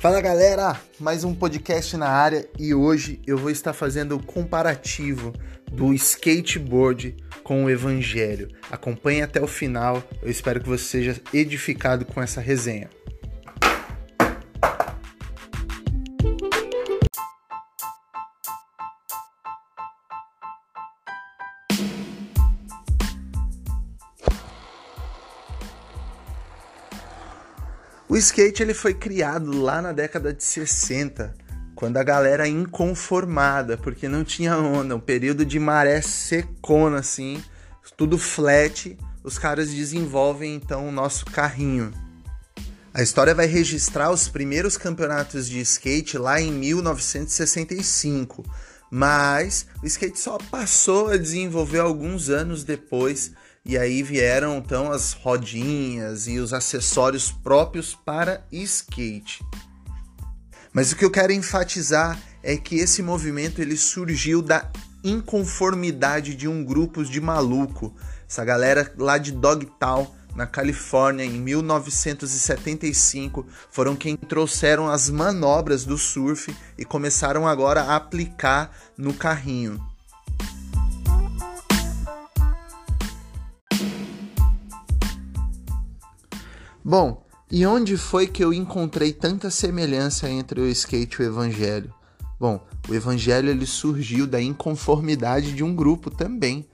Fala galera, mais um podcast na área e hoje eu vou estar fazendo o comparativo do skateboard com o evangelho. Acompanhe até o final, eu espero que você seja edificado com essa resenha. O skate ele foi criado lá na década de 60, quando a galera inconformada, porque não tinha onda, um período de maré secona assim, tudo flat, os caras desenvolvem então o nosso carrinho. A história vai registrar os primeiros campeonatos de skate lá em 1965, mas o skate só passou a desenvolver alguns anos depois e aí vieram então as rodinhas e os acessórios próprios para skate. Mas o que eu quero enfatizar é que esse movimento ele surgiu da inconformidade de um grupo de maluco, essa galera lá de Dogtown, na Califórnia, em 1975, foram quem trouxeram as manobras do surf e começaram agora a aplicar no carrinho. Bom, e onde foi que eu encontrei tanta semelhança entre o skate e o evangelho? Bom, o evangelho ele surgiu da inconformidade de um grupo também.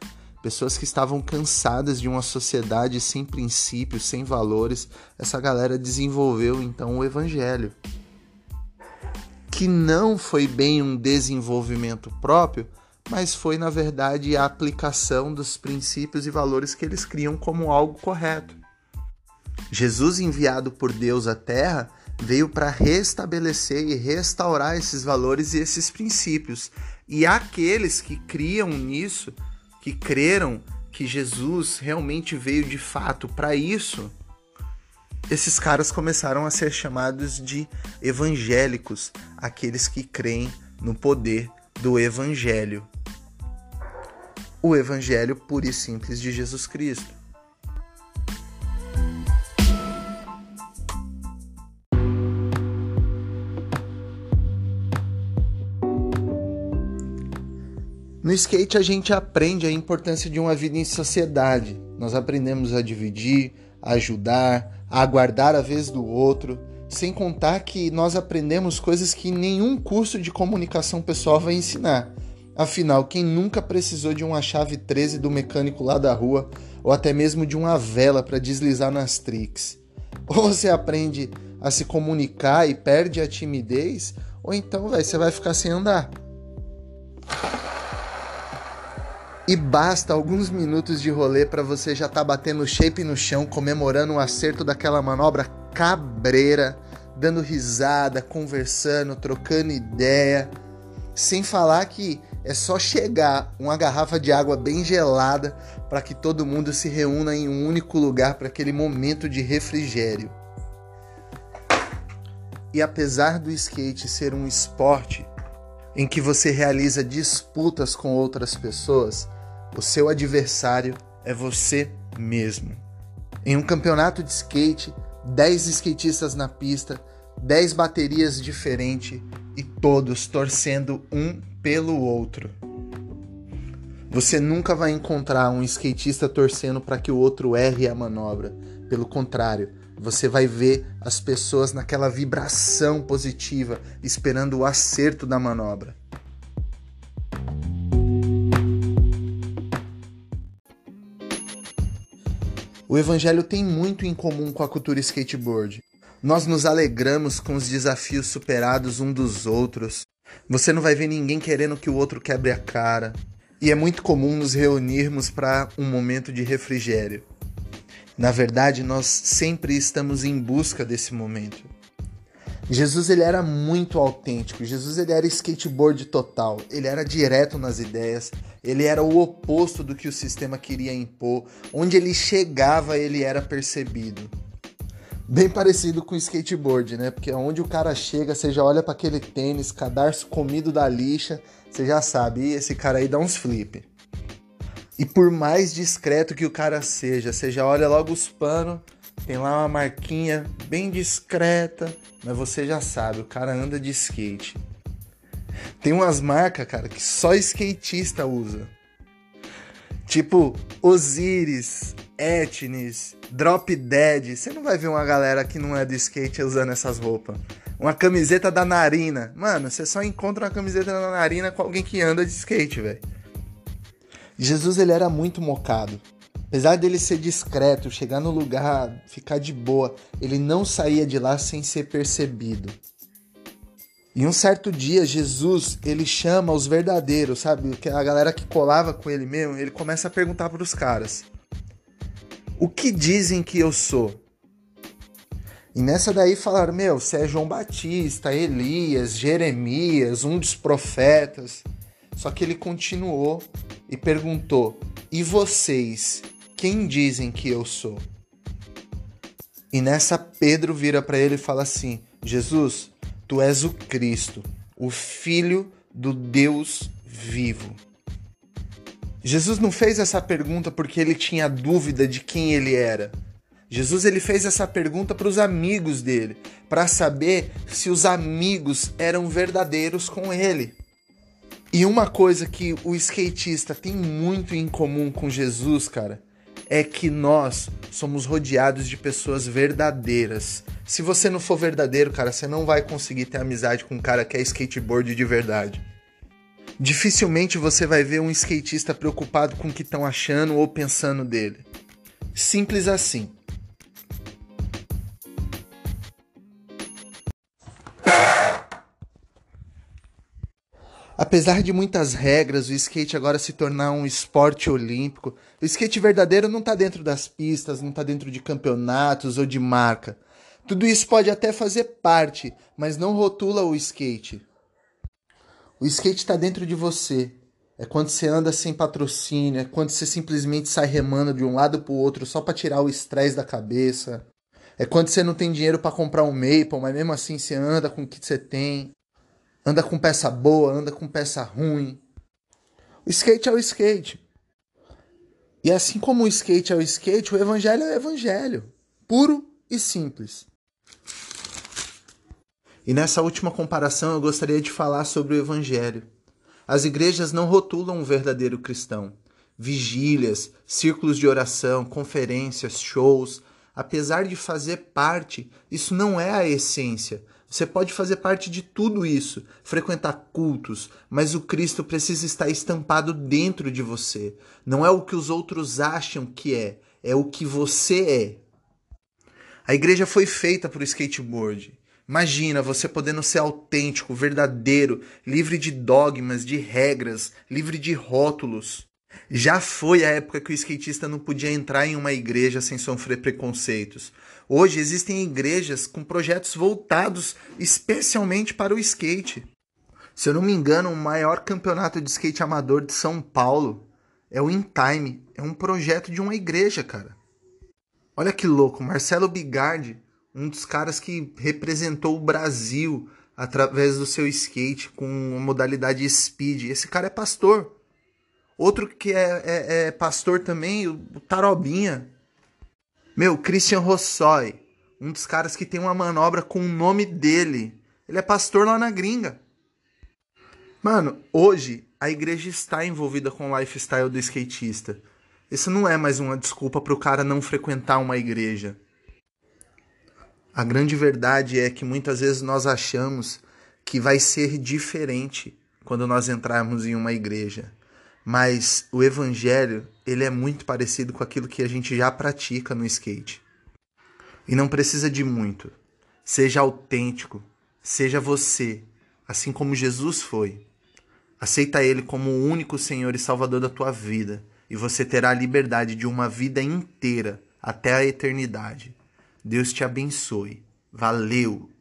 Pessoas que estavam cansadas de uma sociedade sem princípios, sem valores. Essa galera desenvolveu então o evangelho. Que não foi bem um desenvolvimento próprio, mas foi na verdade a aplicação dos princípios e valores que eles criam como algo correto. Jesus, enviado por Deus à Terra, veio para restabelecer e restaurar esses valores e esses princípios. E aqueles que criam nisso, que creram que Jesus realmente veio de fato para isso, esses caras começaram a ser chamados de evangélicos, aqueles que creem no poder do evangelho. O evangelho puro e simples de Jesus Cristo. Skate a gente aprende a importância de uma vida em sociedade. Nós aprendemos a dividir, a ajudar, a aguardar a vez do outro, sem contar que nós aprendemos coisas que nenhum curso de comunicação pessoal vai ensinar. Afinal, quem nunca precisou de uma chave 13 do mecânico lá da rua, ou até mesmo de uma vela para deslizar nas tricks? Ou você aprende a se comunicar e perde a timidez, ou então véio, você vai ficar sem andar. E basta alguns minutos de rolê para você já tá batendo shape no chão, comemorando o acerto daquela manobra cabreira, dando risada, conversando, trocando ideia. Sem falar que é só chegar uma garrafa de água bem gelada para que todo mundo se reúna em um único lugar para aquele momento de refrigério. E apesar do skate ser um esporte em que você realiza disputas com outras pessoas, o seu adversário é você mesmo. Em um campeonato de skate, 10 skatistas na pista, 10 baterias diferentes e todos torcendo um pelo outro. Você nunca vai encontrar um skatista torcendo para que o outro erre a manobra. Pelo contrário, você vai ver as pessoas naquela vibração positiva, esperando o acerto da manobra. O evangelho tem muito em comum com a cultura skateboard. Nós nos alegramos com os desafios superados um dos outros. Você não vai ver ninguém querendo que o outro quebre a cara. E é muito comum nos reunirmos para um momento de refrigério. Na verdade, nós sempre estamos em busca desse momento. Jesus ele era muito autêntico. Jesus ele era skateboard total. Ele era direto nas ideias. Ele era o oposto do que o sistema queria impor. Onde ele chegava, ele era percebido. Bem parecido com o skateboard, né? Porque onde o cara chega, você já olha para aquele tênis, cadarço comido da lixa, você já sabe, esse cara aí dá uns flip. E por mais discreto que o cara seja, você já olha logo os panos, tem lá uma marquinha bem discreta, mas você já sabe, o cara anda de skate. Tem umas marcas, cara, que só skatista usa. Tipo Osiris, Etnis, Drop Dead. Você não vai ver uma galera que não é do skate usando essas roupas. Uma camiseta da Narina. Mano, você só encontra uma camiseta da Narina com alguém que anda de skate, velho. Jesus ele era muito mocado. Apesar dele ser discreto, chegar no lugar, ficar de boa, ele não saía de lá sem ser percebido. E um certo dia, Jesus, ele chama os verdadeiros, sabe? A galera que colava com ele mesmo, ele começa a perguntar para os caras: O que dizem que eu sou? E nessa daí falaram: Meu, você é João Batista, Elias, Jeremias, um dos profetas. Só que ele continuou e perguntou: E vocês, quem dizem que eu sou? E nessa Pedro vira para ele e fala assim: Jesus, tu és o Cristo, o Filho do Deus vivo. Jesus não fez essa pergunta porque ele tinha dúvida de quem ele era. Jesus ele fez essa pergunta para os amigos dele, para saber se os amigos eram verdadeiros com ele. E uma coisa que o skatista tem muito em comum com Jesus, cara, é que nós somos rodeados de pessoas verdadeiras. Se você não for verdadeiro, cara, você não vai conseguir ter amizade com um cara que é skateboard de verdade. Dificilmente você vai ver um skatista preocupado com o que estão achando ou pensando dele. Simples assim. Apesar de muitas regras, o skate agora se tornar um esporte olímpico, o skate verdadeiro não está dentro das pistas, não está dentro de campeonatos ou de marca. Tudo isso pode até fazer parte, mas não rotula o skate. O skate está dentro de você. É quando você anda sem patrocínio, é quando você simplesmente sai remando de um lado para o outro só para tirar o estresse da cabeça. É quando você não tem dinheiro para comprar um Maple, mas mesmo assim você anda com o que você tem. Anda com peça boa, anda com peça ruim. O skate é o skate. E assim como o skate é o skate, o evangelho é o evangelho. Puro e simples. E nessa última comparação eu gostaria de falar sobre o evangelho. As igrejas não rotulam um verdadeiro cristão. Vigílias, círculos de oração, conferências, shows, apesar de fazer parte, isso não é a essência. Você pode fazer parte de tudo isso, frequentar cultos, mas o Cristo precisa estar estampado dentro de você. Não é o que os outros acham que é, é o que você é. A igreja foi feita para o skateboard. Imagina você podendo ser autêntico, verdadeiro, livre de dogmas, de regras, livre de rótulos. Já foi a época que o skatista não podia entrar em uma igreja sem sofrer preconceitos. Hoje existem igrejas com projetos voltados especialmente para o skate. Se eu não me engano, o maior campeonato de skate amador de São Paulo é o In Time. É um projeto de uma igreja, cara. Olha que louco, Marcelo Bigardi, um dos caras que representou o Brasil através do seu skate com a modalidade speed. Esse cara é pastor. Outro que é, é, é pastor também, o Tarobinha. Meu, Christian Rossoy, um dos caras que tem uma manobra com o nome dele. Ele é pastor lá na gringa. Mano, hoje a igreja está envolvida com o lifestyle do skatista. Isso não é mais uma desculpa para o cara não frequentar uma igreja. A grande verdade é que muitas vezes nós achamos que vai ser diferente quando nós entrarmos em uma igreja mas o evangelho ele é muito parecido com aquilo que a gente já pratica no skate. E não precisa de muito. Seja autêntico, seja você, assim como Jesus foi. Aceita ele como o único Senhor e Salvador da tua vida, e você terá a liberdade de uma vida inteira até a eternidade. Deus te abençoe. Valeu!